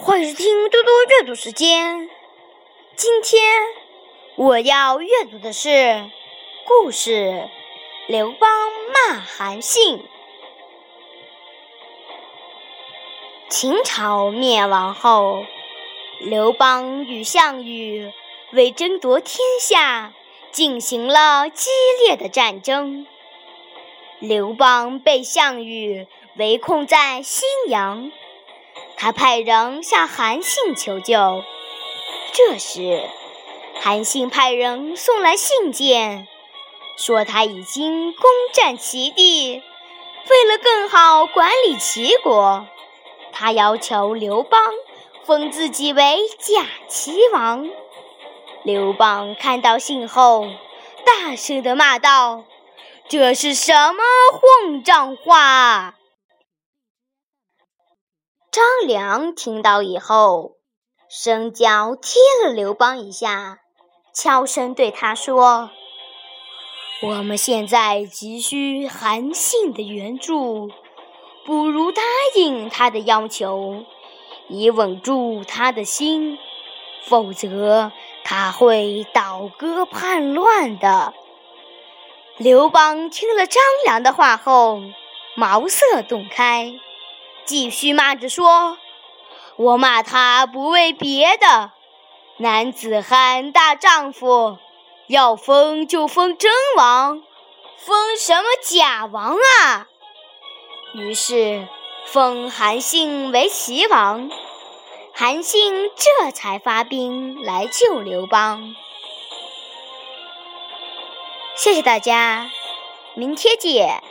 欢迎收听多多阅读时间。今天我要阅读的是故事《刘邦骂韩信》。秦朝灭亡后，刘邦与项羽为争夺天下进行了激烈的战争。刘邦被项羽围困在新阳。他派人向韩信求救。这时，韩信派人送来信件，说他已经攻占齐地。为了更好管理齐国，他要求刘邦封自己为假齐王。刘邦看到信后，大声地骂道：“这是什么混账话！”张良听到以后，伸脚踢了刘邦一下，悄声对他说：“我们现在急需韩信的援助，不如答应他的要求，以稳住他的心，否则他会倒戈叛乱的。”刘邦听了张良的话后，茅塞顿开。继续骂着说：“我骂他不为别的，男子汉大丈夫，要封就封真王，封什么假王啊？”于是封韩信为齐王，韩信这才发兵来救刘邦。谢谢大家，明天见。